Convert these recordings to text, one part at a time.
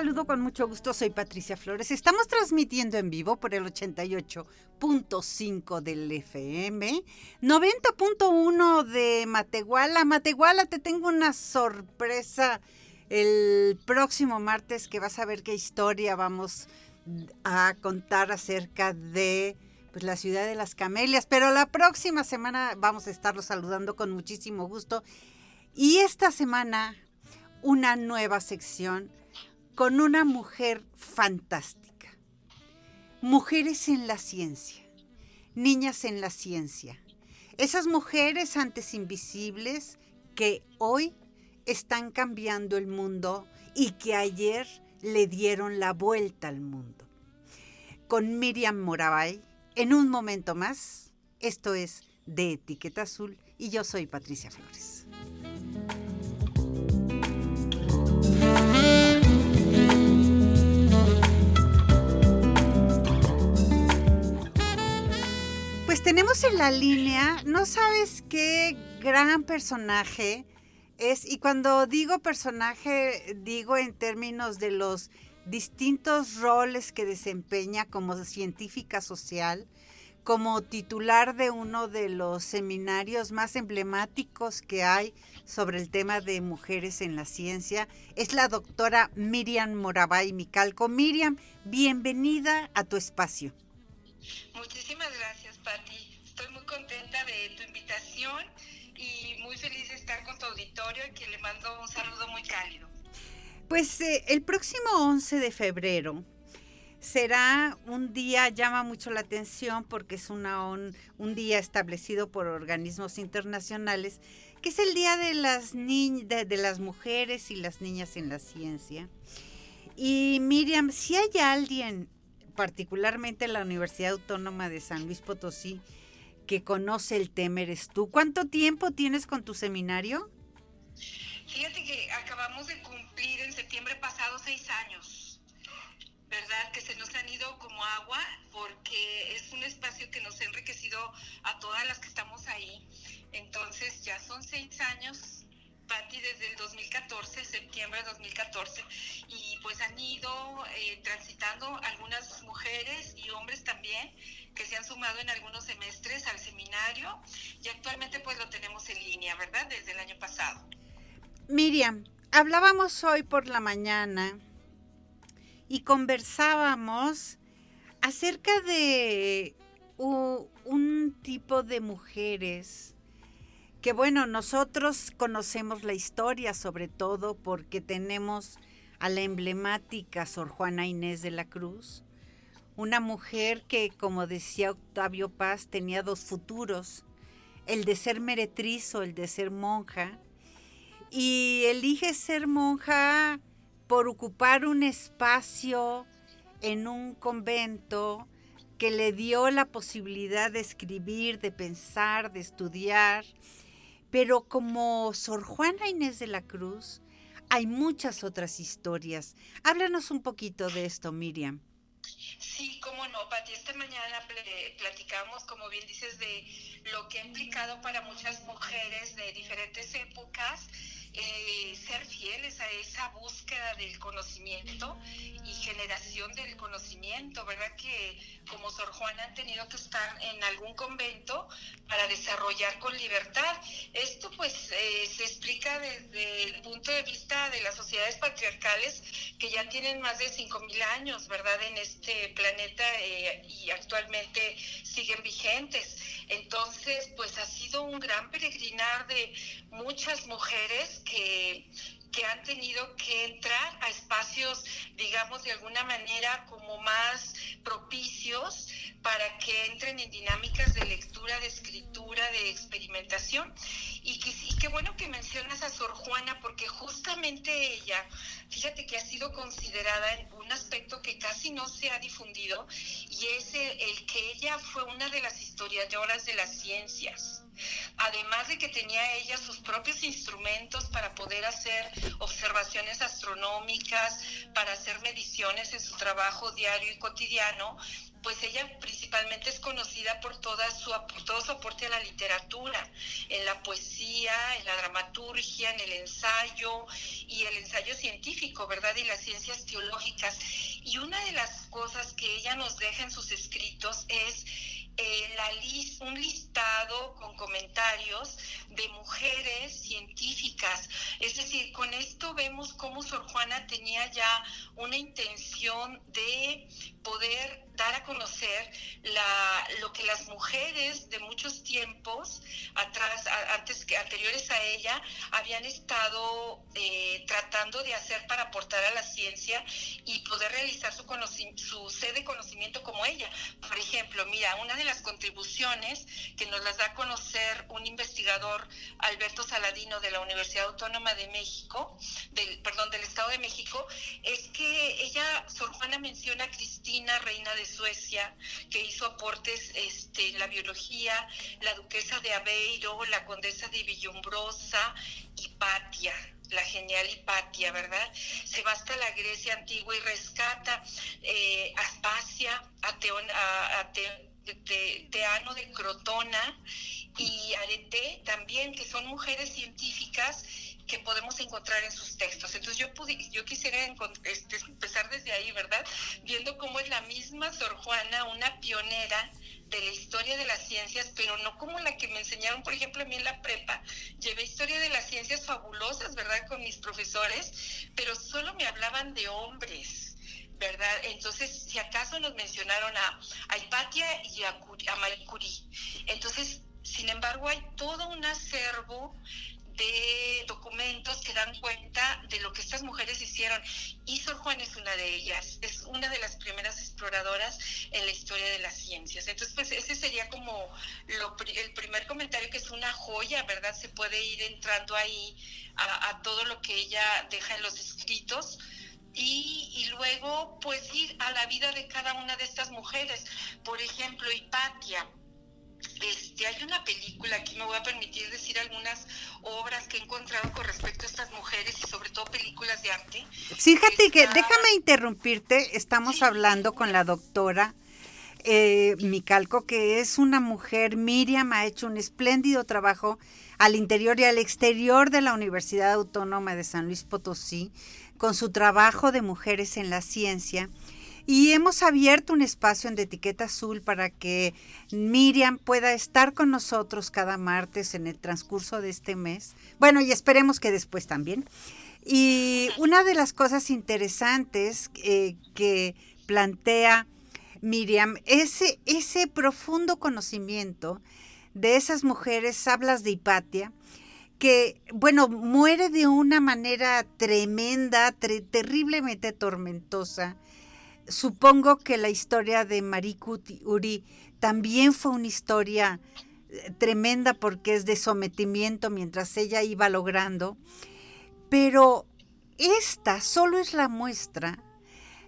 Saludo con mucho gusto, soy Patricia Flores. Estamos transmitiendo en vivo por el 88.5 del FM, 90.1 de Matehuala. Matehuala, te tengo una sorpresa el próximo martes que vas a ver qué historia vamos a contar acerca de pues, la ciudad de las camelias. Pero la próxima semana vamos a estarlo saludando con muchísimo gusto. Y esta semana una nueva sección con una mujer fantástica. Mujeres en la ciencia, niñas en la ciencia. Esas mujeres antes invisibles que hoy están cambiando el mundo y que ayer le dieron la vuelta al mundo. Con Miriam Moravay, en un momento más, esto es de Etiqueta Azul y yo soy Patricia Flores. Tenemos en la línea, no sabes qué gran personaje es, y cuando digo personaje, digo en términos de los distintos roles que desempeña como científica social, como titular de uno de los seminarios más emblemáticos que hay sobre el tema de mujeres en la ciencia, es la doctora Miriam Moravay Micalco. Miriam, bienvenida a tu espacio. Muchísimas gracias, Pati contenta de tu invitación y muy feliz de estar con tu auditorio y que le mando un saludo muy cálido. Pues eh, el próximo 11 de febrero será un día, llama mucho la atención porque es una, un, día establecido por organismos internacionales, que es el Día de las, de, de las Mujeres y las Niñas en la Ciencia. Y Miriam, si hay alguien, particularmente en la Universidad Autónoma de San Luis Potosí, que conoce el tema eres tú. ¿Cuánto tiempo tienes con tu seminario? Fíjate que acabamos de cumplir en septiembre pasado seis años, ¿verdad? Que se nos han ido como agua porque es un espacio que nos ha enriquecido a todas las que estamos ahí. Entonces ya son seis años Patti desde el 2014, septiembre de 2014, y pues han ido eh, transitando algunas mujeres y hombres también que se han sumado en algunos semestres al seminario y actualmente pues lo tenemos en línea, ¿verdad? Desde el año pasado. Miriam, hablábamos hoy por la mañana y conversábamos acerca de un tipo de mujeres que bueno, nosotros conocemos la historia sobre todo porque tenemos a la emblemática Sor Juana Inés de la Cruz, una mujer que, como decía Octavio Paz, tenía dos futuros, el de ser meretriz o el de ser monja, y elige ser monja por ocupar un espacio en un convento que le dio la posibilidad de escribir, de pensar, de estudiar, pero como Sor Juana Inés de la Cruz, hay muchas otras historias. Háblanos un poquito de esto, Miriam. Sí, cómo no, Pati. Esta mañana platicamos, como bien dices, de lo que ha implicado para muchas mujeres de diferentes épocas eh, ser fieles a esa búsqueda del conocimiento y generación del conocimiento, ¿verdad? Que como Sor Juana han tenido que estar en algún convento para desarrollar con libertad. Esto pues eh, se explica desde el punto de vista de las sociedades patriarcales que ya tienen más de 5.000 años, ¿verdad? En este planeta eh, y actualmente siguen vigentes. Entonces, pues ha sido un gran peregrinar de muchas mujeres que, han tenido que entrar a espacios, digamos, de alguna manera como más propicios para que entren en dinámicas de lectura, de escritura, de experimentación y, qué bueno que mencionas a Sor Juana porque justamente ella, fíjate que ha sido considerada en un aspecto que casi no se ha difundido y es el, que ella fue una de las historiadoras de las ciencias. Además de que tenía ella sus propios instrumentos para poder hacer observaciones astronómicas, para hacer mediciones en su trabajo diario y cotidiano, pues ella principalmente es conocida por, toda su, todo su aporte a la literatura, en la poesía, en la dramaturgia, en el ensayo y el ensayo científico, ¿verdad? Y las ciencias teológicas. Y una de las cosas que ella nos deja en sus escritos es eh, la un listado con comentarios de mujeres científicas. Es decir, con esto vemos cómo Sor Juana tenía ya una intención de poder dar a conocer la, lo que las mujeres de muchos tiempos atrás, antes que anteriores a ella, habían estado eh, tratando de hacer para aportar a la ciencia y poder realizar su, su sede de conocimiento como ella. Por ejemplo, mira, una de las contribuciones que nos las da a conocer un investigador, Alberto Saladino, de la Universidad Autónoma de México, del, perdón, del Estado de México, es que ella, Sor Juana menciona a Cristina, reina de Suecia, que hizo aportes este, en la biología, la duquesa de Aveiro, la condesa de Villumbrosa, Hipatia, la genial Hipatia, ¿verdad? Se va hasta la Grecia antigua y rescata eh, Aspasia, a, Teano de Crotona y Arete también, que son mujeres científicas que podemos encontrar en sus textos. Entonces yo, yo quisiera este, empezar desde ahí, ¿verdad? Viendo cómo es la misma Sor Juana, una pionera de la historia de las ciencias, pero no como la que me enseñaron, por ejemplo, a mí en la prepa. Llevé historia de las ciencias fabulosas, ¿verdad? Con mis profesores, pero solo me hablaban de hombres. ¿verdad? Entonces, si acaso nos mencionaron a, a Hipatia y a, a Marie Curie. Entonces, sin embargo, hay todo un acervo de documentos que dan cuenta de lo que estas mujeres hicieron. Y Sor Juan es una de ellas, es una de las primeras exploradoras en la historia de las ciencias. Entonces, pues ese sería como lo, el primer comentario que es una joya, ¿verdad? Se puede ir entrando ahí a, todo lo que ella deja en los escritos. Y, y, luego pues ir a la vida de cada una de estas mujeres. Por ejemplo, Hipatia, este, hay una película, aquí me voy a permitir decir algunas obras que he encontrado con respecto a estas mujeres y sobre todo películas de arte. Fíjate que, déjame interrumpirte, estamos hablando con la doctora eh, Micalco, que es una mujer, Miriam ha hecho un espléndido trabajo al interior y al exterior de la Universidad Autónoma de San Luis Potosí, con su trabajo de mujeres en la ciencia y hemos abierto un espacio en de etiqueta azul para que Miriam pueda estar con nosotros cada martes en el transcurso de este mes. Bueno, y esperemos que después también. Y una de las cosas interesantes eh, que plantea Miriam es ese profundo conocimiento de esas mujeres, hablas de Hipatia, que, bueno, muere de una manera tremenda, terriblemente tormentosa, supongo que la historia de Marie Curie también fue una historia eh, tremenda porque es de sometimiento mientras ella iba logrando, pero esta solo es la muestra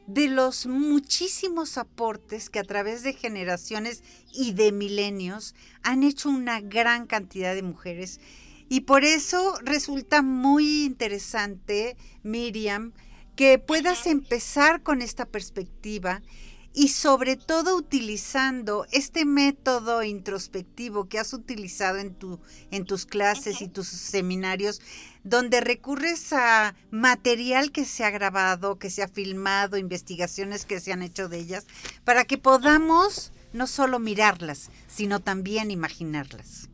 de los muchísimos aportes que a través de generaciones y de milenios han hecho una gran cantidad de mujeres. Y por eso resulta muy interesante, Miriam, que puedas empezar con esta perspectiva y sobre todo utilizando este método introspectivo que has utilizado en, tu, en tus clases y tus seminarios, donde recurres a material que se ha grabado, que se ha filmado, investigaciones que se han hecho de ellas, para que podamos no solo mirarlas, sino también imaginarlas.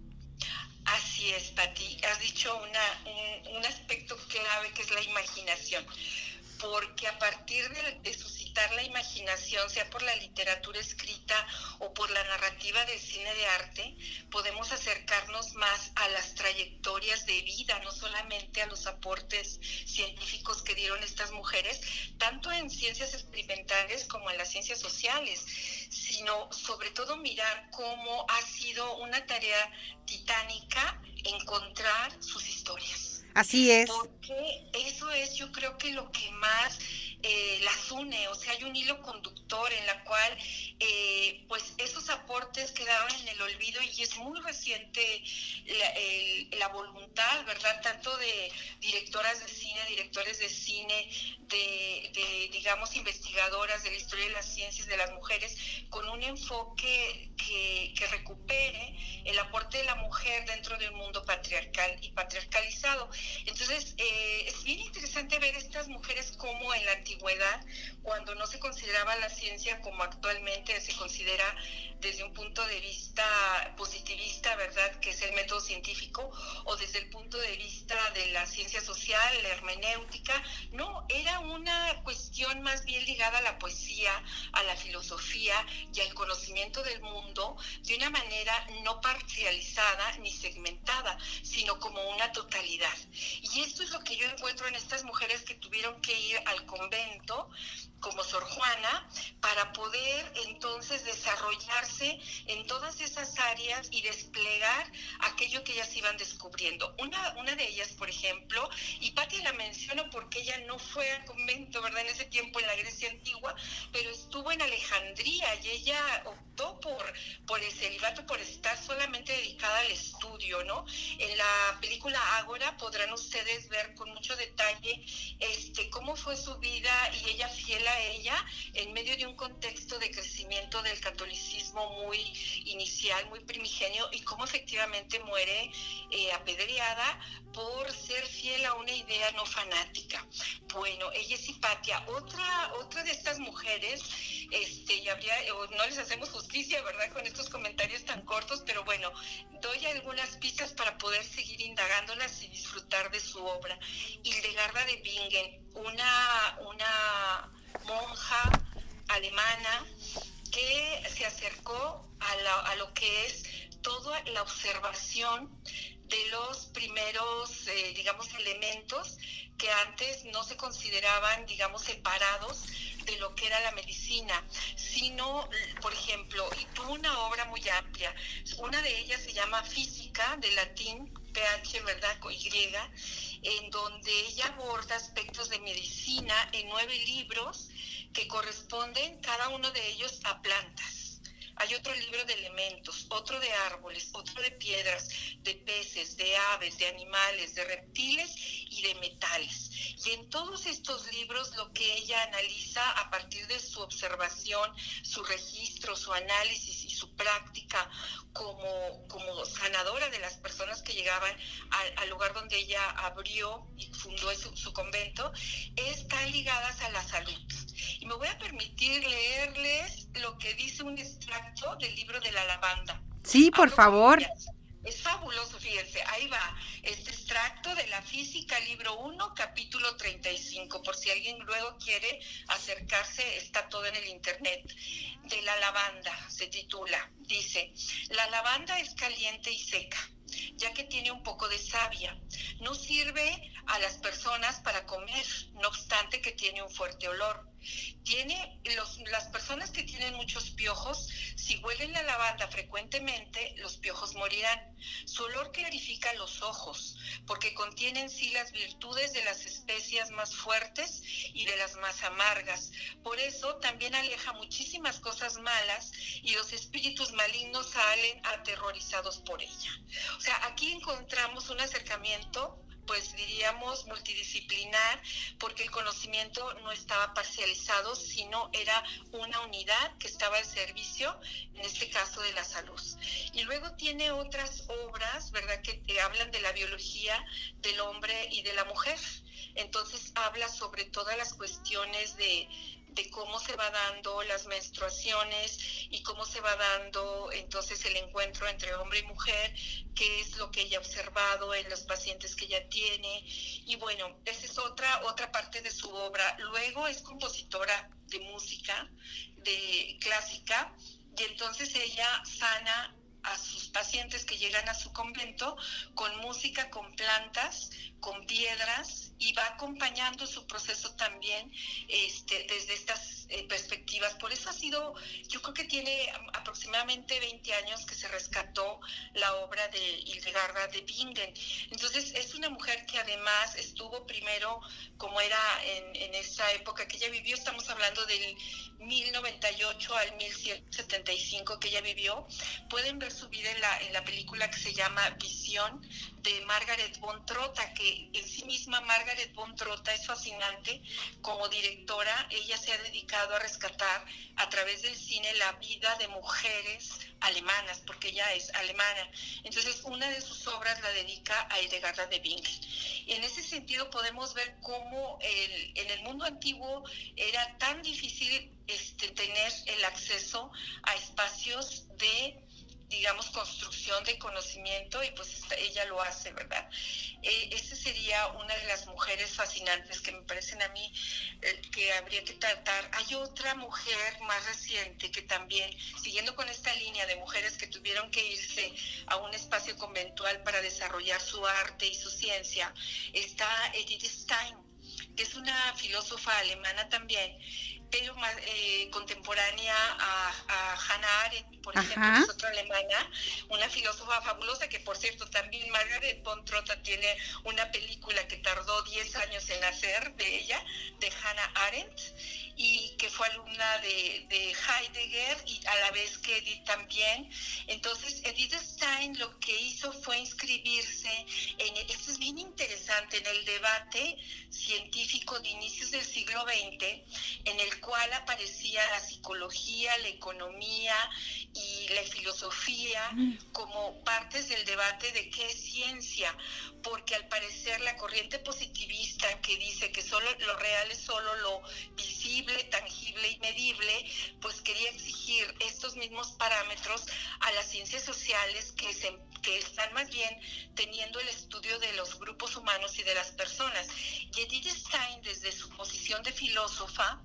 Así es, Pati. Has dicho una, un, un aspecto clave que es la imaginación porque a partir de, suscitar la imaginación, sea por la literatura escrita o por la narrativa del cine de arte, podemos acercarnos más a las trayectorias de vida, no solamente a los aportes científicos que dieron estas mujeres, tanto en ciencias experimentales como en las ciencias sociales, sino sobre todo mirar cómo ha sido una tarea titánica encontrar sus Así es. Porque es yo creo que lo que más eh, las une, o sea, hay un hilo conductor en la cual eh, pues esos aportes quedaron en el olvido y es muy reciente la, voluntad, ¿verdad? Tanto de directoras de cine, directores de cine, de, digamos, investigadoras de la historia de las ciencias de las mujeres, con un enfoque que, que recupere el aporte de la mujer dentro del mundo patriarcal y patriarcalizado. Entonces, eh, es bien interesante ver estas mujeres como en la antigüedad, cuando no se consideraba la ciencia como actualmente se considera desde un punto de vista positivista, ¿verdad?, que es el método científico, o desde el punto de vista de la ciencia social, la hermenéutica. No, era una cuestión más bien ligada a la poesía, a la filosofía y al conocimiento del mundo de una manera no parcializada ni segmentada, sino como una totalidad. Y esto es lo que yo encuentro en estas mujeres que tuvieron que ir al convento como Sor Juana para poder entonces desarrollarse en todas esas áreas y desplegar aquello que ellas iban descubriendo. Una, una de ellas, por ejemplo, y Patti la menciono porque ella no fue al convento, ¿verdad? En ese tiempo en la Grecia antigua, pero estuvo en Alejandría y ella optó por, por el celibato, por estar solamente dedicada al estudio, ¿no? En la película Ágora podrán ustedes ver con mucho detalle este, cómo fue su vida y ella fiel ella en medio de un contexto de crecimiento del catolicismo muy inicial, muy primigenio, y cómo efectivamente muere eh, apedreada por ser fiel a una idea no fanática. Bueno, ella es Hipatia. Otra, otra de estas mujeres, este, habría, no les hacemos justicia, ¿verdad?, con estos comentarios tan cortos, pero bueno, doy algunas pistas para poder seguir indagándolas y disfrutar de su obra. Hildegarda de Bingen, una, una monja alemana que se acercó a, lo que es toda la observación de los primeros, eh, digamos, elementos que antes no se consideraban, digamos, separados de lo que era la medicina, sino, por ejemplo, y tuvo una obra muy amplia. Una de ellas se llama Física, de latín, PH, ¿verdad? Con Y, en donde ella aborda aspectos de medicina en nueve libros que corresponden cada uno de ellos a plantas. Hay otro libro de elementos, otro de árboles, otro de piedras, de peces, de aves, de animales, de reptiles y de metales. Y en todos estos libros lo que ella analiza a partir de su observación, su registro, su análisis y su práctica como, como sanadora de las personas que llegaban al, lugar donde ella abrió y fundó su, su convento, están ligadas a la salud. Y me voy a permitir leerles lo que dice un extracto del libro de la lavanda. Sí, por favor. Es fabuloso, fíjense, ahí va, este extracto de la física, libro 1, capítulo 35, por si alguien luego quiere acercarse, está todo en el internet. De la lavanda, se titula, dice, la lavanda es caliente y seca, ya que tiene un poco de savia. No sirve a las personas para comer, no obstante que tiene un fuerte olor. Tiene las personas que tienen muchos piojos, si huelen la lavanda frecuentemente, los piojos morirán. Su olor clarifica los ojos, porque contiene en sí las virtudes de las especias más fuertes y de las más amargas. Por eso también aleja muchísimas cosas malas y los espíritus malignos salen aterrorizados por ella. O sea, aquí encontramos un acercamiento pues diríamos multidisciplinar, porque el conocimiento no estaba parcializado, sino era una unidad que estaba al servicio, en este caso de la salud. Y luego tiene otras obras, ¿verdad?, que hablan de la biología del hombre y de la mujer. Entonces habla sobre todas las cuestiones de de cómo se va dando las menstruaciones y cómo se va dando entonces el encuentro entre hombre y mujer, qué es lo que ella ha observado en los pacientes que ella tiene. Y bueno, esa es otra, otra parte de su obra. Luego es compositora de música, de clásica, y entonces ella sana a sus pacientes que llegan a su convento con música, con plantas, con piedras y va acompañando su proceso también este, desde estas eh, perspectivas. Por eso ha sido, yo creo que tiene aproximadamente 20 años que se rescató la obra de Hildegarda de Bingen. Entonces es una mujer que además estuvo primero, como era en, en esa época que ella vivió, estamos hablando del 1098 al 1175 que ella vivió. Pueden ver su vida en la, en la película que se llama Visión de Margaret von Trotta, que en sí misma Margaret von Trotta es fascinante como directora. Ella se ha dedicado a rescatar a través del cine la vida de mujeres alemanas, porque ella es alemana. Entonces, una de sus obras la dedica a Hildegarda de Bingen. Y en ese sentido podemos ver cómo en el mundo antiguo era tan difícil este, tener el acceso a espacios de digamos, construcción de conocimiento y pues ella lo hace, ¿verdad? Eh, esa sería una de las mujeres fascinantes que me parecen a mí eh, que habría que tratar. Hay otra mujer más reciente que también, siguiendo con esta línea de mujeres que tuvieron que irse a un espacio conventual para desarrollar su arte y su ciencia, está Edith Stein, que es una filósofa alemana también pero más eh, contemporánea a, Hannah Arendt, por ejemplo, es otra alemana, una filósofa fabulosa que, por cierto, también Margaret von Trotta tiene una película que tardó 10 años en hacer de ella, de Hannah Arendt, y que fue alumna de, de Heidegger y a la vez que Edith también. Entonces, Edith Stein lo que hizo fue inscribirse en, esto es bien interesante, en el debate científico de inicios del siglo XX, en el cual aparecía la psicología, la economía y la filosofía como partes del debate de qué es ciencia, porque al parecer la corriente positivista que dice que solo lo real es solo lo visible, tangible y medible, pues quería exigir estos mismos parámetros a las ciencias sociales que, se, que están más bien teniendo el estudio de los grupos humanos y de las personas. Y Edith Stein, desde su posición de filósofa,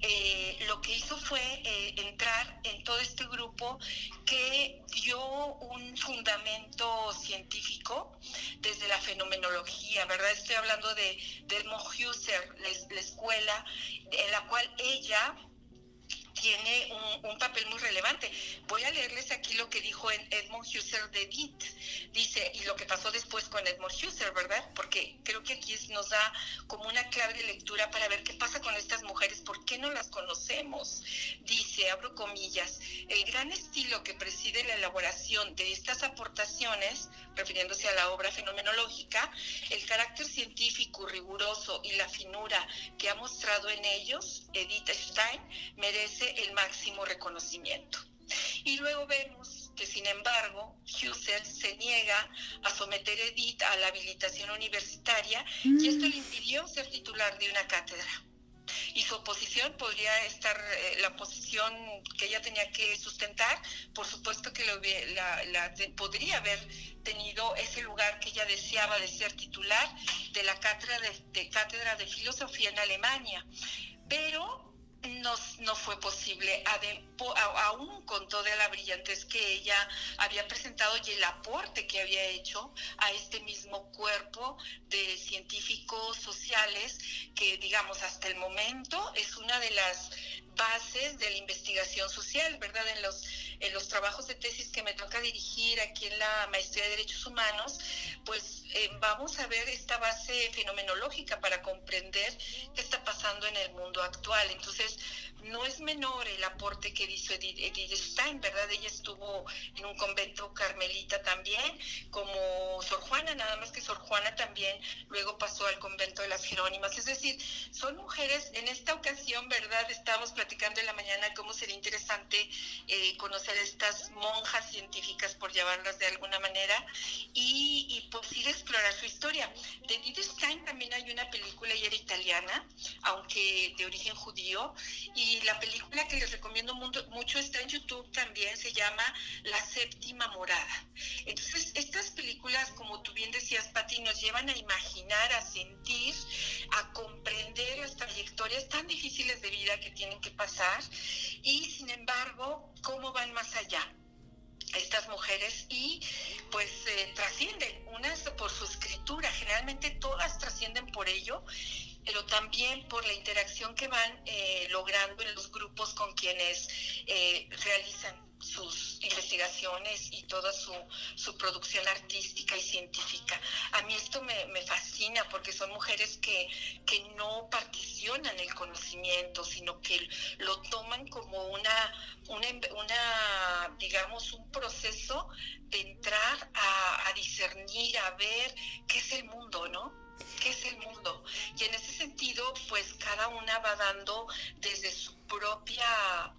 eh, lo que hizo fue eh, entrar en todo este grupo que dio un fundamento científico desde la fenomenología, ¿verdad? Estoy hablando de, de la escuela en la cual ella tiene un, papel muy relevante. Voy a leerles aquí lo que dijo Edmund Husserl de Edith. Dice, y lo que pasó después con Edmund Husserl, ¿verdad? Porque creo que aquí nos da como una clave de lectura para ver qué pasa con estas mujeres, por qué no las conocemos. Dice, abro comillas, el gran estilo que preside la elaboración de estas aportaciones, refiriéndose a la obra fenomenológica, el carácter científico riguroso y la finura que ha mostrado en ellos, Edith Stein, merece el máximo reconocimiento. Y luego vemos que, sin embargo, Husserl se niega a someter a Edith a la habilitación universitaria y esto le impidió ser titular de una cátedra. Y su oposición podría estar, eh, la posición que ella tenía que sustentar, por supuesto que lo, la, podría haber tenido ese lugar que ella deseaba de ser titular de la cátedra de, de cátedra de filosofía en Alemania. Pero no, fue posible, aún con toda la brillantez que ella había presentado y el aporte que había hecho a este mismo cuerpo de científicos sociales que, digamos, hasta el momento es una de las bases de la investigación social, ¿verdad? En los, en los trabajos de tesis que me toca dirigir aquí en la Maestría de Derechos Humanos, pues eh, vamos a ver esta base fenomenológica para comprender qué está pasando en el mundo actual. Entonces, no es menor el aporte que hizo Edith, Stein, ¿verdad? Ella estuvo en un convento carmelita también, como Sor Juana, nada más que Sor Juana también luego pasó al convento de las Jerónimas. Es decir, son mujeres, en esta ocasión, ¿verdad? Estábamos platicando en la mañana cómo sería interesante eh, conocer estas monjas científicas, por llamarlas de alguna manera, y, y pues ir a explorar su historia. De Edith Stein también hay una película, y era italiana, aunque de origen judío, y y la película que les recomiendo mucho está en YouTube también, se llama La Séptima Morada. Entonces, estas películas, como tú bien decías, Pati, nos llevan a imaginar, a sentir, a comprender las trayectorias tan difíciles de vida que tienen que pasar y, sin embargo, cómo van más allá estas mujeres y pues eh, trascienden, unas por su escritura, generalmente todas trascienden por ello, pero también por la interacción que van eh, logrando en los grupos con quienes eh, realizan sus investigaciones y toda su, producción artística y científica. A mí esto me, me fascina porque son mujeres que, que, no particionan el conocimiento, sino que lo toman como una, una, digamos, un proceso de entrar a discernir, a ver qué es el mundo, ¿no? Qué es el mundo. Y en ese sentido, pues cada una va dando desde su propia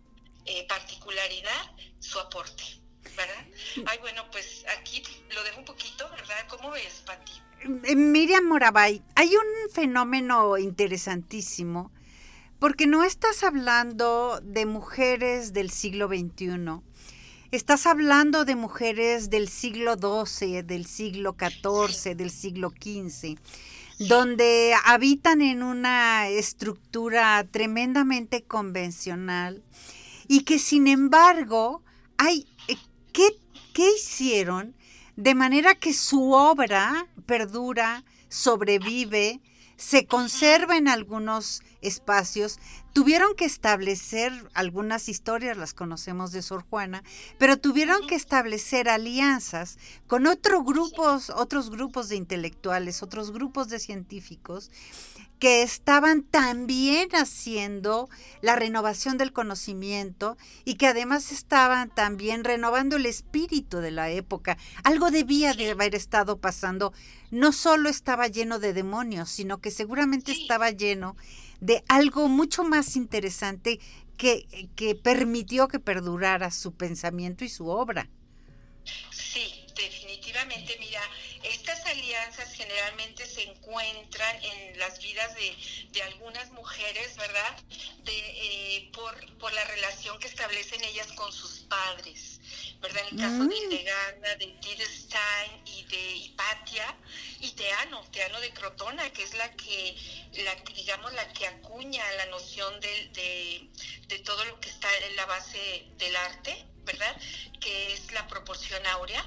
eh, particularidad su aporte, ¿verdad? Ay, bueno, pues aquí lo dejo un poquito, ¿verdad? ¿Cómo ves, Pati? Eh, Miriam Morabay, hay un fenómeno interesantísimo, porque no estás hablando de mujeres del siglo XXI, estás hablando de mujeres del siglo XII, del siglo XIV, del siglo XV, donde habitan en una estructura tremendamente convencional y que sin embargo hay, eh, ¿qué, ¿qué hicieron? De manera que su obra perdura, sobrevive, se conserva en algunos espacios. Tuvieron que establecer algunas historias, las conocemos de Sor Juana, pero tuvieron que establecer alianzas con otros grupos, otros grupos de intelectuales, otros grupos de científicos que estaban también haciendo la renovación del conocimiento y que además estaban también renovando el espíritu de la época. Algo debía de haber estado pasando. No solo estaba lleno de demonios, sino que seguramente estaba lleno de algo mucho más interesante que, que permitió que perdurara su pensamiento y su obra. Sí, definitivamente, mira, alianzas generalmente se encuentran en las vidas de, de algunas mujeres, ¿verdad? De, eh, por, por la relación que establecen ellas con sus padres, ¿verdad? En el caso de mm. Hildegard, de Edith Stein y de Hipatia y Teano, Teano de Crotona, que es la que, la, digamos, la que acuña la noción de, de, de todo lo que está en la base del arte, ¿verdad? Que es la proporción áurea.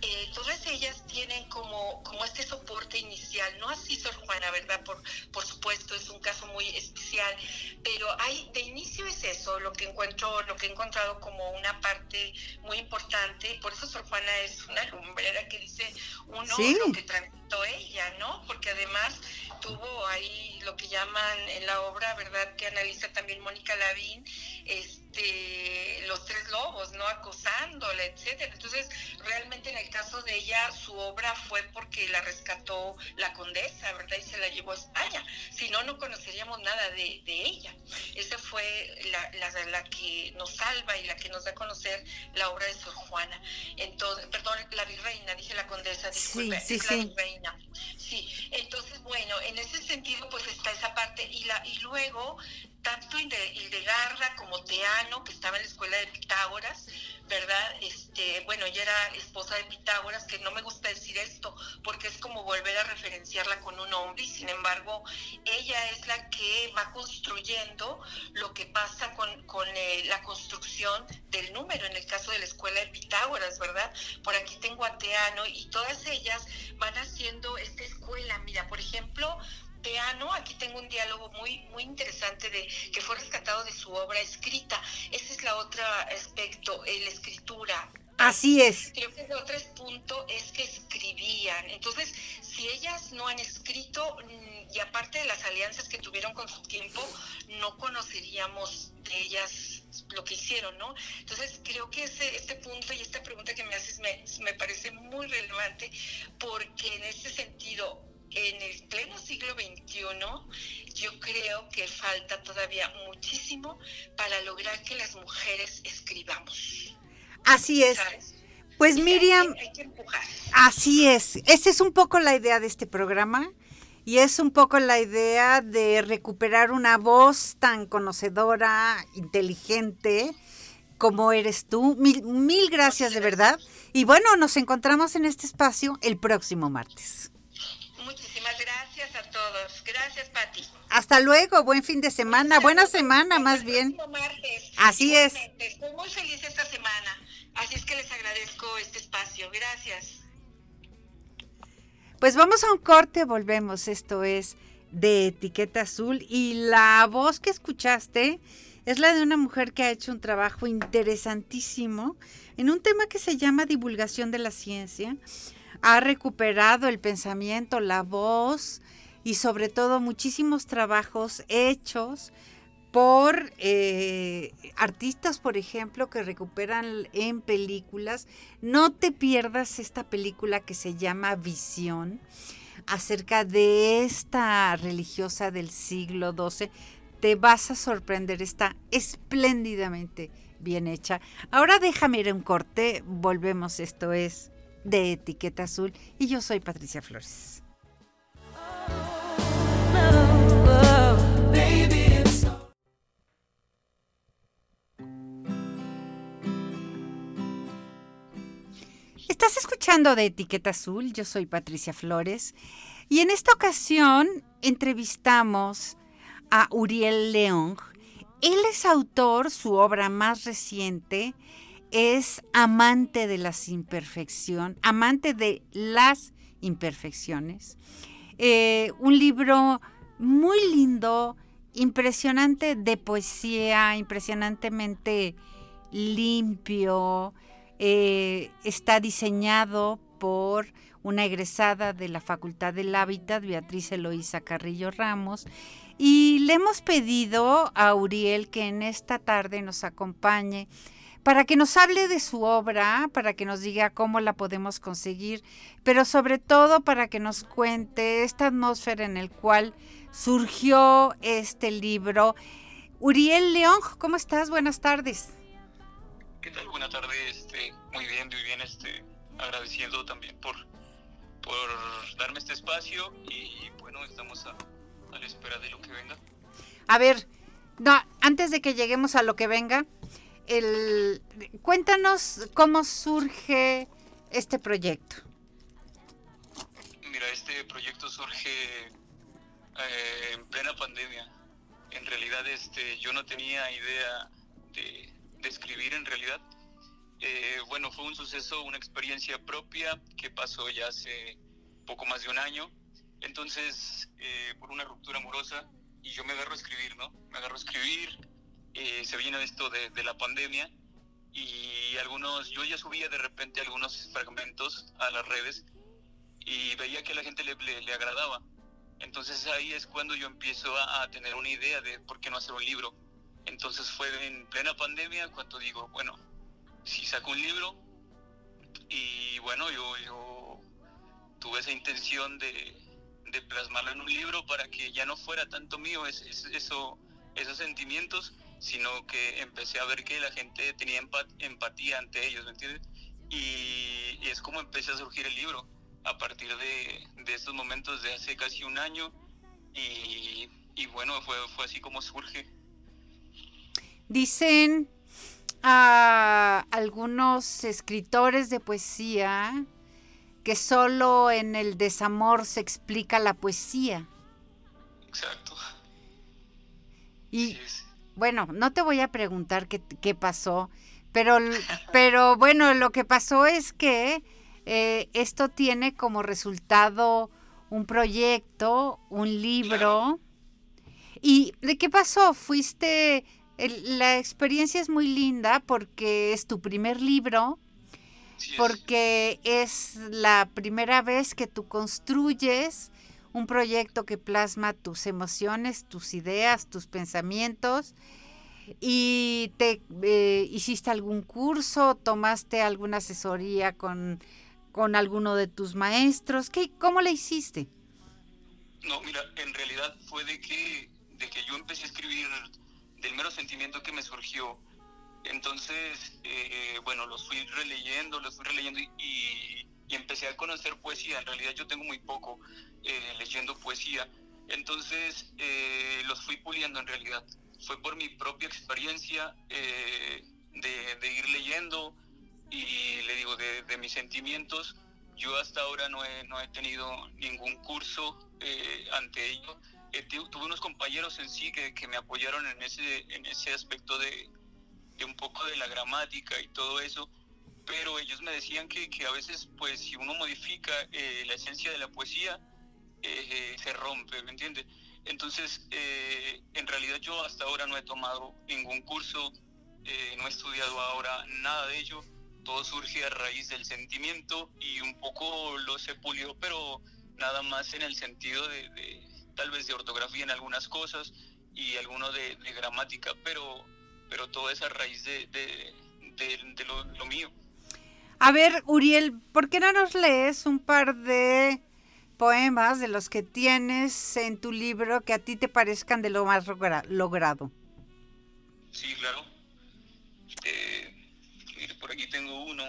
Eh, todas ellas tienen como, como este soporte inicial, no así Sor Juana, ¿verdad? Por, por supuesto, es un caso muy especial, pero hay, de inicio es eso, lo que encuentro, lo que he encontrado como una parte muy importante, por eso Sor Juana es una lumbrera que dice uno lo que ella, ¿no? Porque además tuvo ahí lo que llaman en la obra, ¿verdad? Que analiza también Mónica Lavín, este, los tres lobos, ¿no? Acosándola, etcétera. Entonces, realmente en el caso de ella, su obra fue porque la rescató la condesa, ¿verdad? Y se la llevó a España. Si no, no conoceríamos nada de, de ella. Esa fue la, la, la, que nos salva y la que nos da a conocer la obra de Sor Juana. Entonces, perdón, la virreina, dije la condesa, disculpe, sí, sí, la virreina. Sí, entonces, bueno, en ese sentido, pues está esa parte. Y, la, y luego, tanto Hildegarda como Teano, que estaba en la escuela de Pitágoras, ¿verdad? Este, bueno, ella era esposa de Pitágoras, que no me gusta decir esto, porque es como volver a referenciarla con un hombre, y sin embargo, ella es la que va construyendo lo que pasa con, con eh, la construcción del número, en el caso de la escuela de Pitágoras, ¿verdad? Por aquí tengo a Teano, y todas ellas van haciendo esta escuela. Mira, por ejemplo, Teano, aquí tengo un diálogo muy, muy interesante de que fue rescatado de su obra escrita. Ese es la otra aspecto, la escritura. Así es. Creo que el otro punto es que escribían. Entonces, si ellas no han escrito, mm, y aparte de las alianzas que tuvieron con su tiempo, no conoceríamos de ellas lo que hicieron, ¿no? Entonces, creo que ese, este punto y esta pregunta que me haces me, me parece muy relevante porque en este sentido, en el pleno siglo XXI, yo creo que falta todavía muchísimo para lograr que las mujeres escribamos. Así es. Pues Miriam, así es. Esa es un poco la idea de este programa y es un poco la idea de recuperar una voz tan conocedora, inteligente como eres tú. Mil, mil gracias de verdad. Y bueno, nos encontramos en este espacio el próximo martes gracias a todos. Gracias, Pati. Hasta luego, buen fin de semana, buena semana más bien. Así es. Estoy muy feliz esta semana. Así es que les agradezco este espacio. Gracias. Pues vamos a un corte, volvemos. Esto es de Etiqueta Azul y la voz que escuchaste es la de una mujer que ha hecho un trabajo interesantísimo en un tema que se llama divulgación de la ciencia. Ha recuperado el pensamiento, la voz y sobre todo muchísimos trabajos hechos por eh, artistas, por ejemplo, que recuperan en películas. No te pierdas esta película que se llama Visión, acerca de esta religiosa del siglo XII. Te vas a sorprender, está espléndidamente bien hecha. Ahora déjame ir un corte, volvemos, esto es de Etiqueta Azul y yo soy Patricia Flores. Estás escuchando de Etiqueta Azul, yo soy Patricia Flores y en esta ocasión entrevistamos a Uriel León. Él es autor, su obra más reciente es Amante de las Imperfecciones, Amante de las Imperfecciones. Eh, un libro muy lindo, impresionante de poesía, impresionantemente limpio, eh, está diseñado por una egresada de la Facultad del Hábitat, Beatriz Eloísa Carrillo Ramos, y le hemos pedido a Uriel que en esta tarde nos acompañe para que nos hable de su obra, para que nos diga cómo la podemos conseguir, pero sobre todo para que nos cuente esta atmósfera en el cual surgió este libro. Uriel León, ¿cómo estás? Buenas tardes. ¿Qué tal? Buenas tardes, este, muy bien, muy bien, este, agradeciendo también por, por darme este espacio y bueno, estamos a, la espera de lo que venga. A ver, no, antes de que lleguemos a lo que venga, el, cuéntanos cómo surge este proyecto. Mira, este proyecto surge eh, en plena pandemia. En realidad, este, yo no tenía idea de, escribir en realidad. Eh, bueno, fue un suceso, una experiencia propia que pasó ya hace poco más de un año. Entonces, eh, por una ruptura amorosa, y yo me agarro a escribir, ¿no? Me agarro a escribir, se viene esto de, de, la pandemia, y algunos, yo ya subía de repente algunos fragmentos a las redes, y veía que la gente le, le, agradaba. Entonces ahí es cuando yo empiezo a, a tener una idea de por qué no hacer un libro entonces fue en plena pandemia cuando digo, bueno, si saco un libro y bueno, yo, yo tuve esa intención de, plasmarlo en un libro para que ya no fuera tanto mío eso, esos sentimientos, sino que empecé a ver que la gente tenía empatía ante ellos, ¿me entiendes? Y, es como empecé a surgir el libro a partir de, de estos momentos de hace casi un año y, y bueno, fue, fue así como surge. Dicen a algunos escritores de poesía que solo en el desamor se explica la poesía. Exacto. Y bueno, no te voy a preguntar qué, qué pasó, pero, pero bueno, lo que pasó es que eh, esto tiene como resultado un proyecto, un libro. ¿Y de qué pasó? ¿Fuiste la experiencia es muy linda porque es tu primer libro, porque es la primera vez que tú construyes un proyecto que plasma tus emociones, tus ideas, tus pensamientos. ¿Y te eh, hiciste algún curso? ¿Tomaste alguna asesoría con, con alguno de tus maestros? ¿Qué, ¿Cómo le hiciste? No, mira, en realidad fue de que, de que yo empecé a escribir del mero sentimiento que me surgió. Entonces, eh, bueno, los fui releyendo, los fui releyendo y, empecé a conocer poesía. En realidad yo tengo muy poco eh, leyendo poesía. Entonces, eh, los fui puliendo en realidad. Fue por mi propia experiencia de, ir leyendo y le digo, de, de, mis sentimientos. Yo hasta ahora no he, no he tenido ningún curso ante ello eh, tuve unos compañeros en sí que, que, me apoyaron en ese, en ese aspecto de, de, un poco de la gramática y todo eso, pero ellos me decían que, que a veces, pues, si uno modifica eh, la esencia de la poesía, eh, se rompe, ¿me entiendes? Entonces, en realidad yo hasta ahora no he tomado ningún curso, no he estudiado ahora nada de ello, todo surge a raíz del sentimiento y un poco lo se pulió, pero nada más en el sentido de, tal vez de ortografía en algunas cosas y alguno de, gramática, pero, pero todo es a raíz de, lo, mío. A ver, Uriel, ¿por qué no nos lees un par de poemas de los que tienes en tu libro que a ti te parezcan de lo más logrado? Sí, claro. Eh, por aquí tengo uno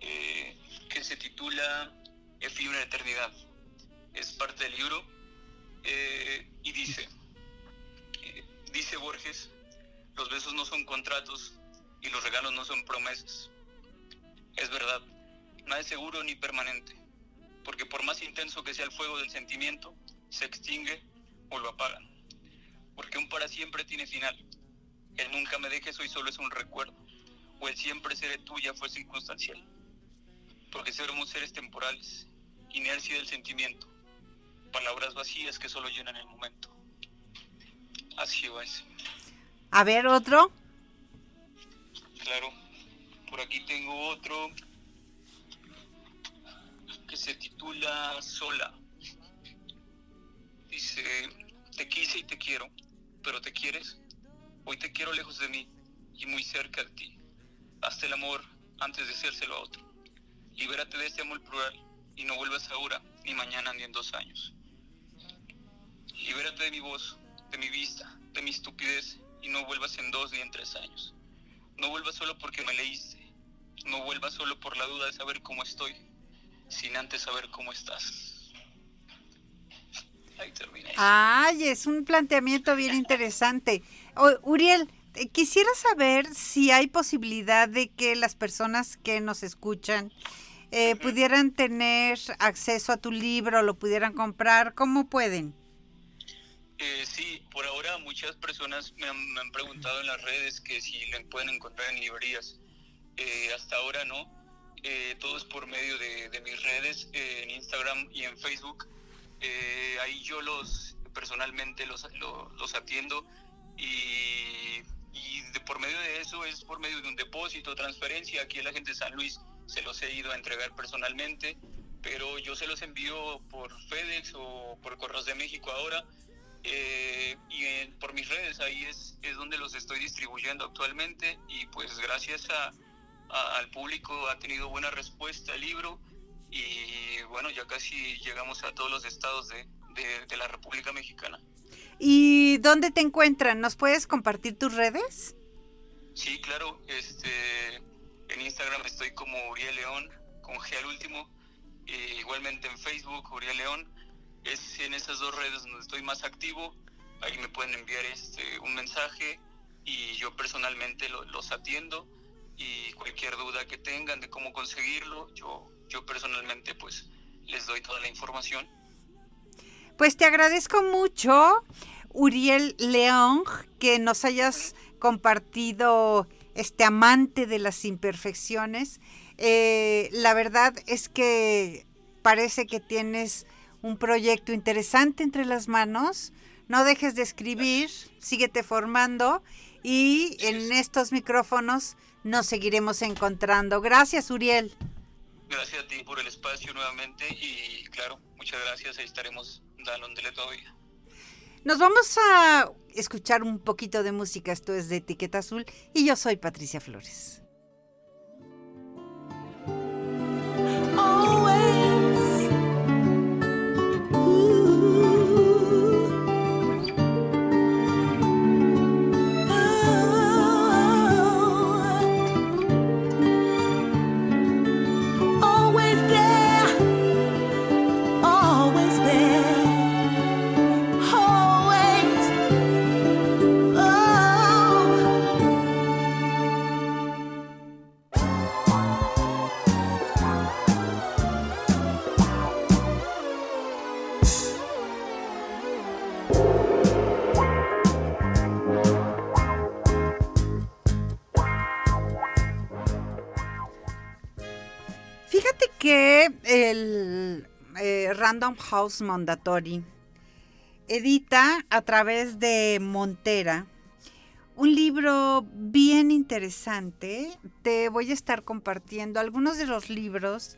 eh, que se titula Efímera Eternidad. Es parte del libro eh, y dice, eh, dice Borges, los besos no son contratos y los regalos no son promesas. Es verdad, nada es seguro ni permanente, porque por más intenso que sea el fuego del sentimiento, se extingue o lo apagan. Porque un para siempre tiene final. El nunca me dejes hoy solo es un recuerdo, o el siempre seré tuya fue circunstancial. Porque somos seres temporales inercia del sentimiento, palabras vacías que solo llenan el momento. Así va ese. A ver, otro. Claro, por aquí tengo otro que se titula Sola. Dice, te quise y te quiero, pero te quieres. Hoy te quiero lejos de mí y muy cerca de ti. Hazte el amor antes de hacérselo a otro. Libérate de este amor plural y no vuelvas ahora, ni mañana, ni en dos años. Libérate de mi voz, de mi vista, de mi estupidez y no vuelvas en dos ni en tres años. No vuelvas solo porque me leíste, no vuelvas solo por la duda de saber cómo estoy, sin antes saber cómo estás. Ahí terminé. Ay, es un planteamiento bien interesante. Uriel, eh, quisiera saber si hay posibilidad de que las personas que nos escuchan eh, pudieran tener acceso a tu libro, lo pudieran comprar, ¿cómo pueden? Eh, sí, por ahora muchas personas me han, preguntado en las redes que si lo pueden encontrar en librerías. Eh, hasta ahora no. Eh, todo es por medio de, mis redes, en Instagram y en Facebook. ahí yo los personalmente los, los, atiendo y, de, por medio de eso es por medio de un depósito, transferencia. Aquí la gente San Luis se los he ido a entregar personalmente, pero yo se los envío por FedEx o por Correos de México ahora. Eh, y por mis redes, ahí es, es donde los estoy distribuyendo actualmente y pues gracias a, al público ha tenido buena respuesta el libro y bueno, ya casi llegamos a todos los estados de, de la República Mexicana. ¿Y dónde te encuentran? ¿Nos puedes compartir tus redes? Sí, claro, este en Instagram estoy como Uriel León, con G al último. igualmente en Facebook, Uriel León. Es en esas dos redes donde estoy más activo. Ahí me pueden enviar este, un mensaje y yo personalmente los atiendo. Y cualquier duda que tengan de cómo conseguirlo, yo, yo personalmente pues les doy toda la información. Pues te agradezco mucho, Uriel León, que nos hayas compartido este amante de las imperfecciones. Eh, la verdad es que parece que tienes un proyecto interesante entre las manos. No dejes de escribir, síguete formando y en estos micrófonos nos seguiremos encontrando. Gracias, Uriel. Gracias a ti por el espacio nuevamente y claro, muchas gracias. Ahí estaremos dándole todavía. Nos vamos a escuchar un poquito de música. Esto es de Etiqueta Azul y yo soy Patricia Flores. Random House Mandatory edita a través de Montera un libro bien interesante. Te voy a estar compartiendo algunos de los libros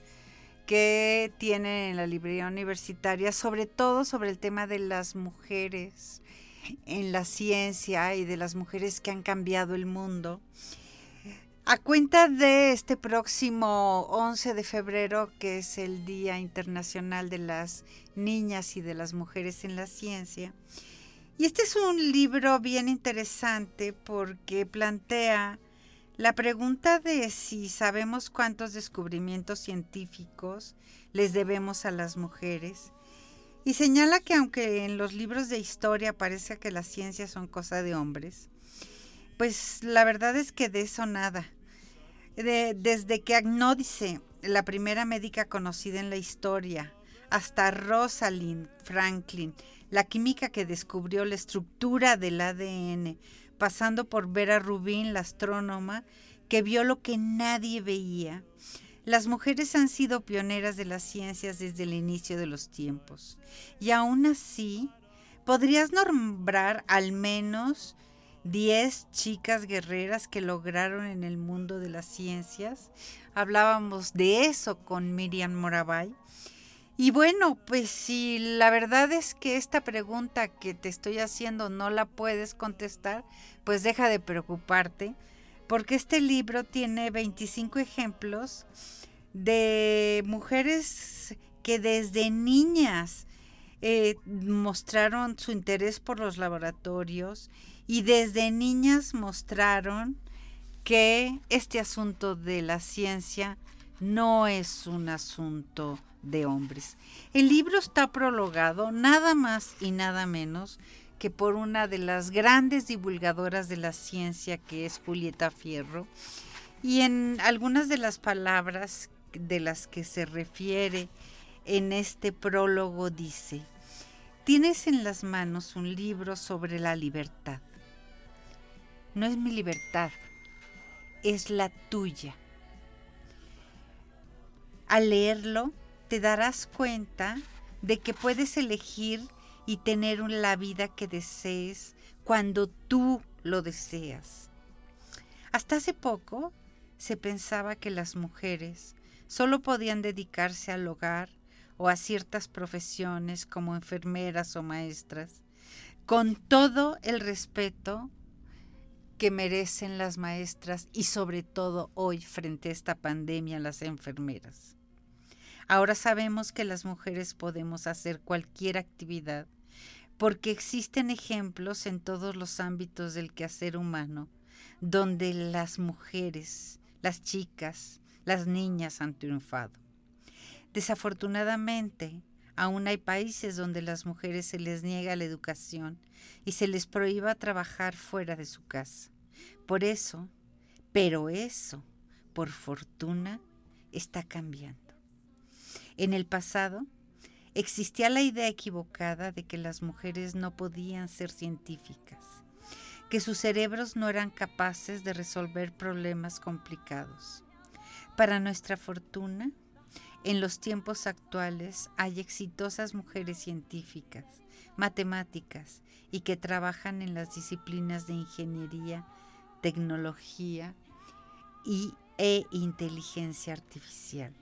que tienen en la librería universitaria, sobre todo sobre el tema de las mujeres en la ciencia y de las mujeres que han cambiado el mundo. A cuenta de este próximo 11 de febrero, que es el Día Internacional de las Niñas y de las Mujeres en la Ciencia, y este es un libro bien interesante porque plantea la pregunta de si sabemos cuántos descubrimientos científicos les debemos a las mujeres y señala que aunque en los libros de historia parece que las ciencias son cosa de hombres, pues la verdad es que de eso nada desde que Agnódice, la primera médica conocida en la historia, hasta Rosalind Franklin, la química que descubrió la estructura del ADN, pasando por Vera Rubin, la astrónoma, que vio lo que nadie veía. Las mujeres han sido pioneras de las ciencias desde el inicio de los tiempos. Y aún así, podrías nombrar al menos 10 chicas guerreras que lograron en el mundo de las ciencias. Hablábamos de eso con Miriam Moravay. Y bueno, pues si la verdad es que esta pregunta que te estoy haciendo no la puedes contestar, pues deja de preocuparte, porque este libro tiene 25 ejemplos de mujeres que desde niñas eh, mostraron su interés por los laboratorios y desde niñas mostraron que este asunto de la ciencia no es un asunto de hombres. El libro está prologado nada más y nada menos que por una de las grandes divulgadoras de la ciencia que es Julieta Fierro y en algunas de las palabras de las que se refiere en este prólogo dice, tienes en las manos un libro sobre la libertad no es mi libertad, es la tuya. Al leerlo, te darás cuenta de que puedes elegir y tener la vida que desees cuando tú lo deseas. Hasta hace poco se pensaba que las mujeres solo podían dedicarse al hogar o a ciertas profesiones como enfermeras o maestras, con todo el respeto que merecen las maestras y sobre todo hoy frente a esta pandemia las enfermeras. Ahora sabemos que las mujeres podemos hacer cualquier actividad porque existen ejemplos en todos los ámbitos del quehacer humano donde las mujeres, las chicas, las niñas han triunfado. Desafortunadamente, aún hay países donde las mujeres se les niega la educación y se les prohíba trabajar fuera de su casa. Por eso, pero eso, por fortuna, está cambiando. En el pasado, existía la idea equivocada de que las mujeres no podían ser científicas, que sus cerebros no eran capaces de resolver problemas complicados. Para nuestra fortuna, en los tiempos actuales hay exitosas mujeres científicas, matemáticas y que trabajan en las disciplinas de ingeniería, tecnología y, e inteligencia artificial.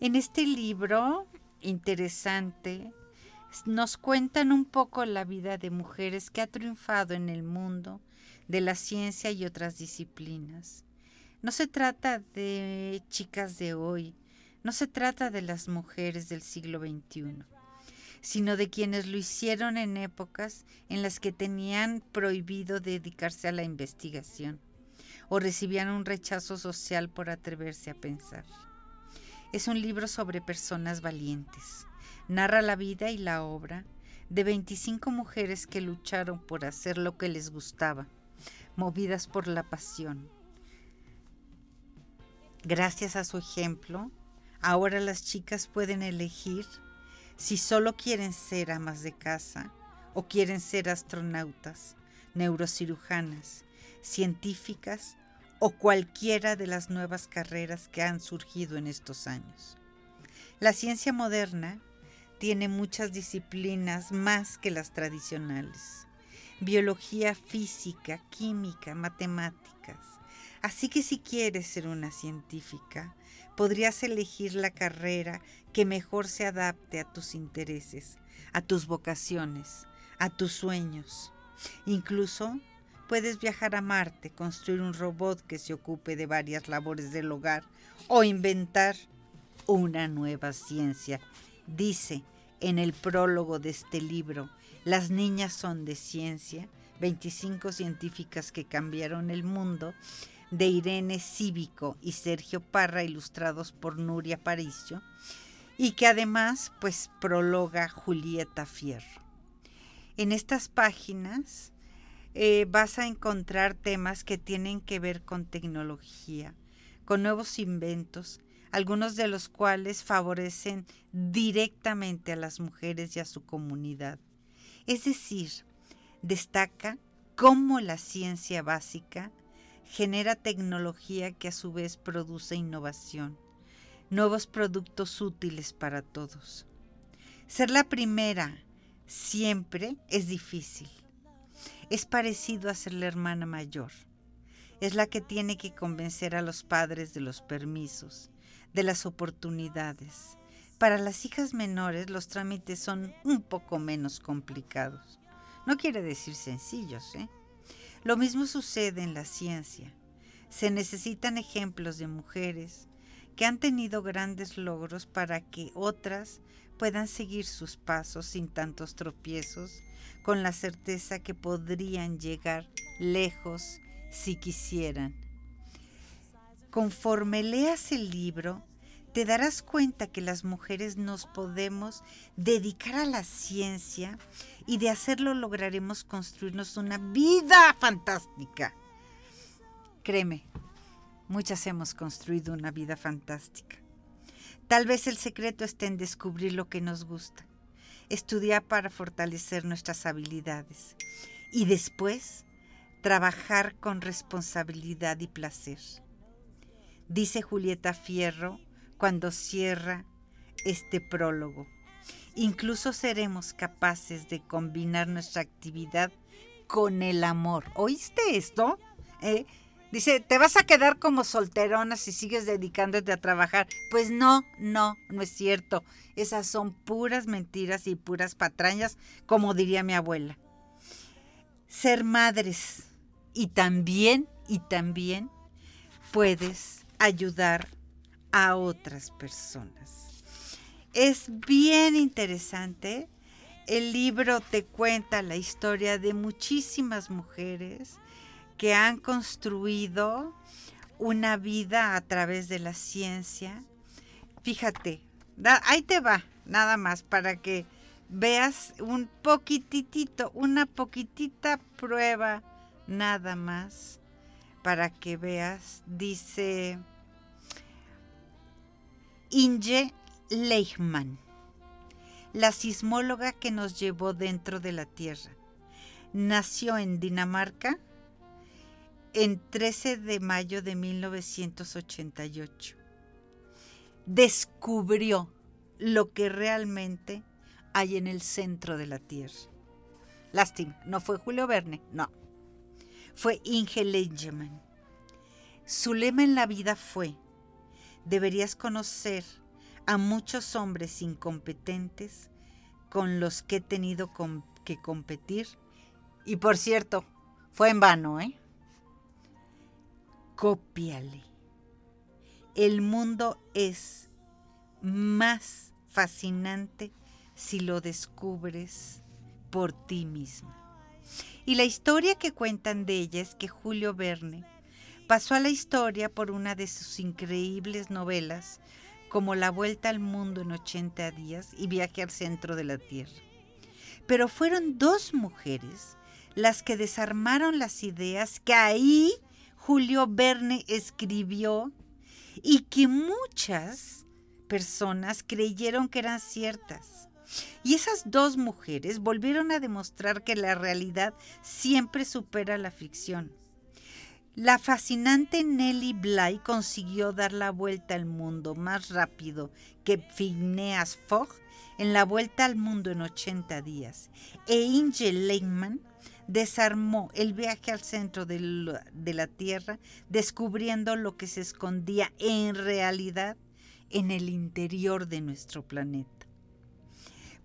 En este libro interesante nos cuentan un poco la vida de mujeres que ha triunfado en el mundo de la ciencia y otras disciplinas. No se trata de chicas de hoy, no se trata de las mujeres del siglo XXI, sino de quienes lo hicieron en épocas en las que tenían prohibido dedicarse a la investigación o recibían un rechazo social por atreverse a pensar. Es un libro sobre personas valientes. Narra la vida y la obra de 25 mujeres que lucharon por hacer lo que les gustaba, movidas por la pasión. Gracias a su ejemplo, Ahora las chicas pueden elegir si solo quieren ser amas de casa o quieren ser astronautas, neurocirujanas, científicas o cualquiera de las nuevas carreras que han surgido en estos años. La ciencia moderna tiene muchas disciplinas más que las tradicionales. Biología, física, química, matemáticas. Así que si quieres ser una científica, podrías elegir la carrera que mejor se adapte a tus intereses, a tus vocaciones, a tus sueños. Incluso puedes viajar a Marte, construir un robot que se ocupe de varias labores del hogar o inventar una nueva ciencia. Dice en el prólogo de este libro, Las niñas son de ciencia, 25 científicas que cambiaron el mundo, de Irene Cívico y Sergio Parra, ilustrados por Nuria Paricio, y que además pues prologa Julieta Fierro. En estas páginas eh, vas a encontrar temas que tienen que ver con tecnología, con nuevos inventos, algunos de los cuales favorecen directamente a las mujeres y a su comunidad. Es decir, destaca cómo la ciencia básica genera tecnología que a su vez produce innovación, nuevos productos útiles para todos. Ser la primera siempre es difícil. Es parecido a ser la hermana mayor. Es la que tiene que convencer a los padres de los permisos, de las oportunidades. Para las hijas menores los trámites son un poco menos complicados. No quiere decir sencillos, ¿eh? Lo mismo sucede en la ciencia. Se necesitan ejemplos de mujeres que han tenido grandes logros para que otras puedan seguir sus pasos sin tantos tropiezos, con la certeza que podrían llegar lejos si quisieran. Conforme leas el libro, te darás cuenta que las mujeres nos podemos dedicar a la ciencia y de hacerlo lograremos construirnos una vida fantástica. Créeme, muchas hemos construido una vida fantástica. Tal vez el secreto esté en descubrir lo que nos gusta, estudiar para fortalecer nuestras habilidades y después trabajar con responsabilidad y placer. Dice Julieta Fierro cuando cierra este prólogo. Incluso seremos capaces de combinar nuestra actividad con el amor. ¿Oíste esto? ¿Eh? Dice, ¿te vas a quedar como solterona si sigues dedicándote a trabajar? Pues no, no, no es cierto. Esas son puras mentiras y puras patrañas, como diría mi abuela. Ser madres y también, y también puedes ayudar a otras personas. Es bien interesante. El libro te cuenta la historia de muchísimas mujeres que han construido una vida a través de la ciencia. Fíjate, ahí te va, nada más, para que veas un poquitito, una poquitita prueba, nada más, para que veas, dice Inge Leichmann, la sismóloga que nos llevó dentro de la Tierra. Nació en Dinamarca en 13 de mayo de 1988. Descubrió lo que realmente hay en el centro de la Tierra. Lástima, no fue Julio Verne, no. Fue Inge Leichmann. Su lema en la vida fue deberías conocer a muchos hombres incompetentes con los que he tenido que competir. Y por cierto, fue en vano, ¿eh? Cópiale. El mundo es más fascinante si lo descubres por ti misma. Y la historia que cuentan de ella es que Julio Verne pasó a la historia por una de sus increíbles novelas como La Vuelta al Mundo en 80 días y Viaje al Centro de la Tierra. Pero fueron dos mujeres las que desarmaron las ideas que ahí Julio Verne escribió y que muchas personas creyeron que eran ciertas. Y esas dos mujeres volvieron a demostrar que la realidad siempre supera la ficción La fascinante Nelly Bly consiguió dar la vuelta al mundo más rápido que Phineas Fogg en la vuelta al mundo en 80 días. E Inge Lehmann desarmó el viaje al centro de la Tierra, descubriendo lo que se escondía en realidad en el interior de nuestro planeta.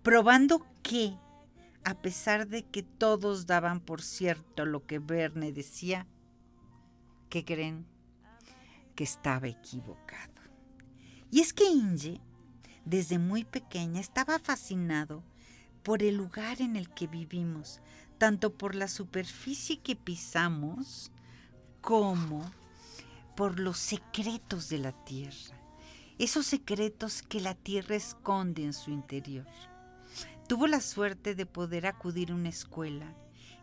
Probando que, a pesar de que todos daban por cierto lo que Verne decía, ¿qué creen? Que estaba equivocado. Y es que Inge, desde muy pequeña, estaba fascinado por el lugar en el que vivimos, tanto por la superficie que pisamos como por los secretos de la tierra, esos secretos que la tierra esconde en su interior. Tuvo la suerte de poder acudir a una escuela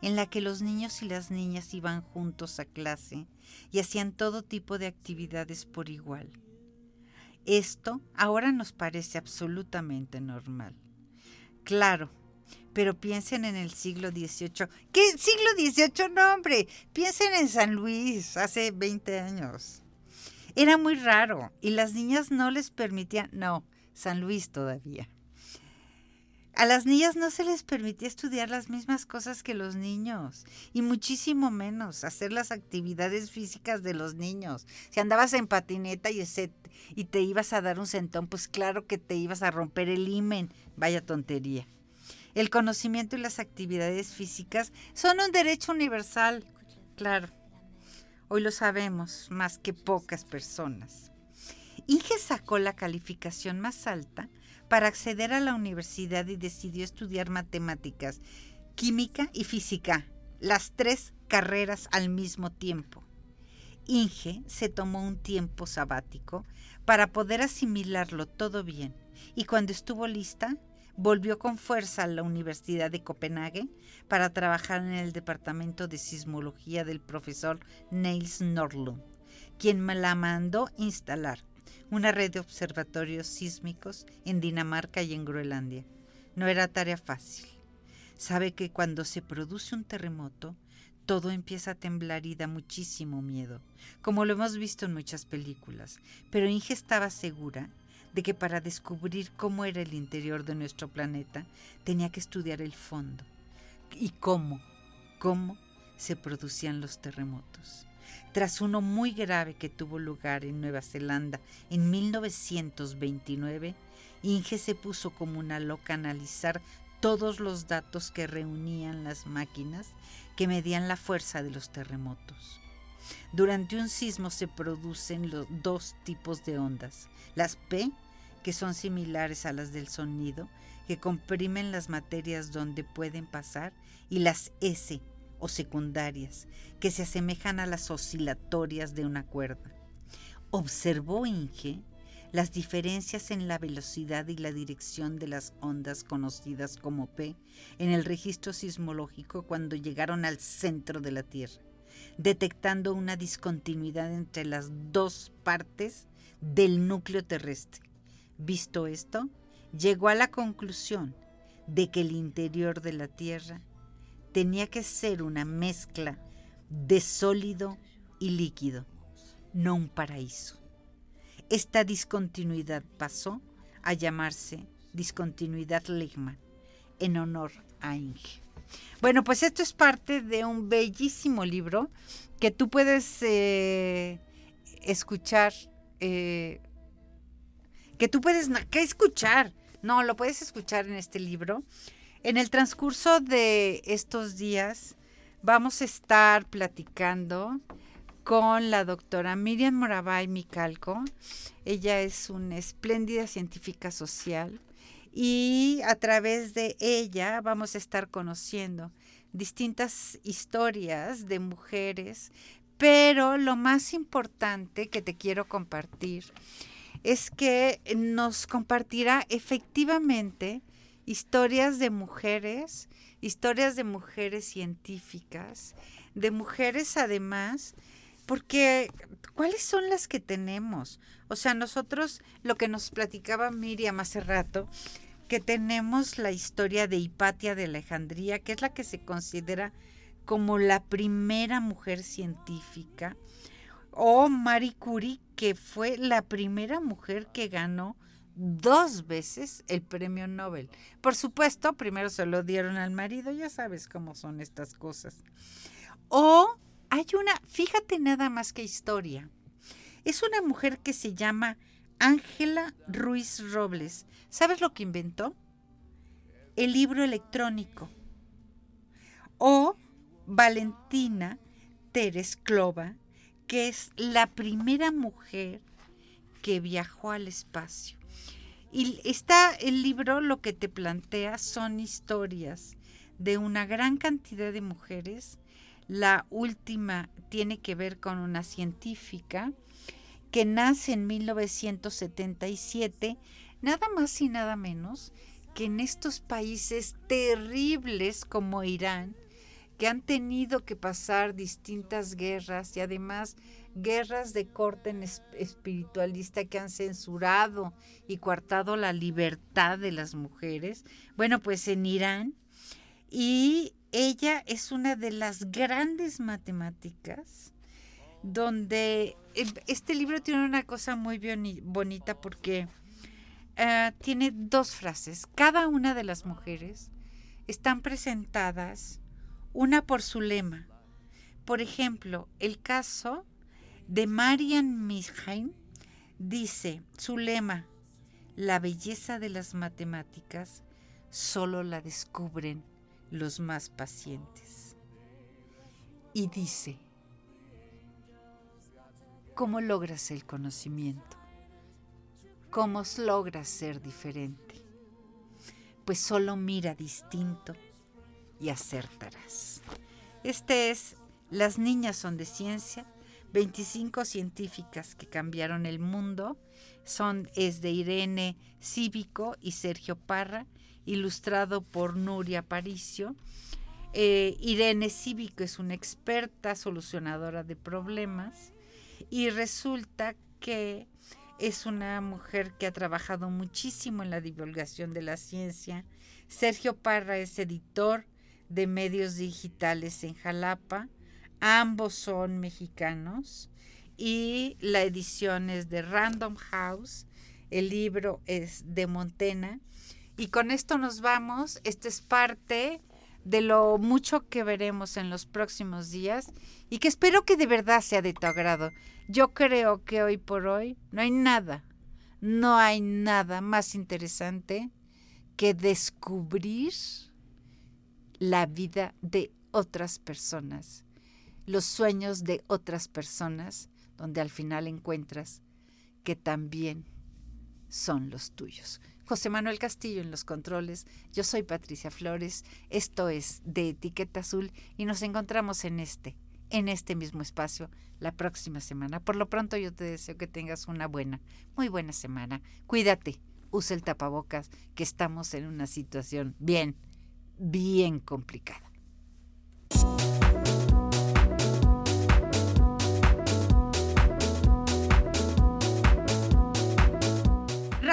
en la que los niños y las niñas iban juntos a clase y hacían todo tipo de actividades por igual. Esto ahora nos parece absolutamente normal. Claro, pero piensen en el siglo XVIII. ¿Qué siglo XVIII? No, hombre, piensen en San Luis hace 20 años. Era muy raro y las niñas no les permitían, no, San Luis todavía. A las niñas no se les permitía estudiar las mismas cosas que los niños y muchísimo menos hacer las actividades físicas de los niños. Si andabas en patineta y, te ibas a dar un sentón, pues claro que te ibas a romper el himen. Vaya tontería. El conocimiento y las actividades físicas son un derecho universal, claro. Hoy lo sabemos más que pocas personas. Inge sacó la calificación más alta para acceder a la universidad y decidió estudiar matemáticas, química y física, las tres carreras al mismo tiempo. Inge se tomó un tiempo sabático para poder asimilarlo todo bien y cuando estuvo lista, volvió con fuerza a la Universidad de Copenhague para trabajar en el departamento de sismología del profesor Niels Nordlund, quien me la mandó instalar una red de observatorios sísmicos en Dinamarca y en Groenlandia. No era tarea fácil. Sabe que cuando se produce un terremoto, todo empieza a temblar y da muchísimo miedo, como lo hemos visto en muchas películas, pero Inge estaba segura de que para descubrir cómo era el interior de nuestro planeta tenía que estudiar el fondo y cómo, cómo se producían los terremotos tras uno muy grave que tuvo lugar en Nueva Zelanda en 1929, Inge se puso como una loca a analizar todos los datos que reunían las máquinas que medían la fuerza de los terremotos. Durante un sismo se producen los dos tipos de ondas, las P, que son similares a las del sonido, que comprimen las materias donde pueden pasar, y las S, o secundarias que se asemejan a las oscilatorias de una cuerda. Observó Inge las diferencias en la velocidad y la dirección de las ondas conocidas como P en el registro sismológico cuando llegaron al centro de la Tierra, detectando una discontinuidad entre las dos partes del núcleo terrestre. Visto esto, llegó a la conclusión de que el interior de la Tierra tenía que ser una mezcla de sólido y líquido, no un paraíso. Esta discontinuidad pasó a llamarse discontinuidad Ligman, en honor a Inge. Bueno, pues esto es parte de un bellísimo libro que tú puedes eh, escuchar, eh, que tú puedes, ¿qué escuchar? No, lo puedes escuchar en este libro en el transcurso de estos días vamos a estar platicando con la doctora Miriam Moravay Micalco. Ella es una espléndida científica social y a través de ella vamos a estar conociendo distintas historias de mujeres, pero lo más importante que te quiero compartir es que nos compartirá efectivamente historias de mujeres, historias de mujeres científicas, de mujeres además, porque ¿cuáles son las que tenemos? O sea, nosotros, lo que nos platicaba Miriam hace rato, que tenemos la historia de Hipatia de Alejandría, que es la que se considera como la primera mujer científica, o Marie Curie, que fue la primera mujer que ganó dos veces el premio Nobel. Por supuesto, primero se lo dieron al marido, ya sabes cómo son estas cosas. O hay una, fíjate nada más que historia. Es una mujer que se llama Ángela Ruiz Robles. ¿Sabes lo que inventó? El libro electrónico. O Valentina Teresclova, que es la primera mujer que viajó al espacio. Y está el libro, lo que te plantea son historias de una gran cantidad de mujeres. La última tiene que ver con una científica que nace en 1977, nada más y nada menos que en estos países terribles como Irán, que han tenido que pasar distintas guerras y además guerras de corte espiritualista que han censurado y coartado la libertad de las mujeres. Bueno, pues en Irán. Y ella es una de las grandes matemáticas donde este libro tiene una cosa muy bonita porque eh, tiene dos frases. Cada una de las mujeres están presentadas una por su lema. Por ejemplo, el caso de Marian Misheim dice su lema, la belleza de las matemáticas solo la descubren los más pacientes. Y dice, ¿cómo logras el conocimiento? ¿Cómo logras ser diferente? Pues solo mira distinto y acertarás. Este es Las niñas son de ciencia 25 científicas que cambiaron el mundo. Son, es de Irene Cívico y Sergio Parra, ilustrado por Nuria Paricio. Eh, Irene Cívico es una experta solucionadora de problemas y resulta que es una mujer que ha trabajado muchísimo en la divulgación de la ciencia. Sergio Parra es editor de medios digitales en Jalapa Ambos son mexicanos y la edición es de Random House. El libro es de Montena. Y con esto nos vamos. Esta es parte de lo mucho que veremos en los próximos días y que espero que de verdad sea de tu agrado. Yo creo que hoy por hoy no hay nada, no hay nada más interesante que descubrir la vida de otras personas los sueños de otras personas, donde al final encuentras que también son los tuyos. José Manuel Castillo en los controles, yo soy Patricia Flores, esto es de Etiqueta Azul y nos encontramos en este, en este mismo espacio la próxima semana. Por lo pronto yo te deseo que tengas una buena, muy buena semana. Cuídate, usa el tapabocas, que estamos en una situación bien, bien complicada.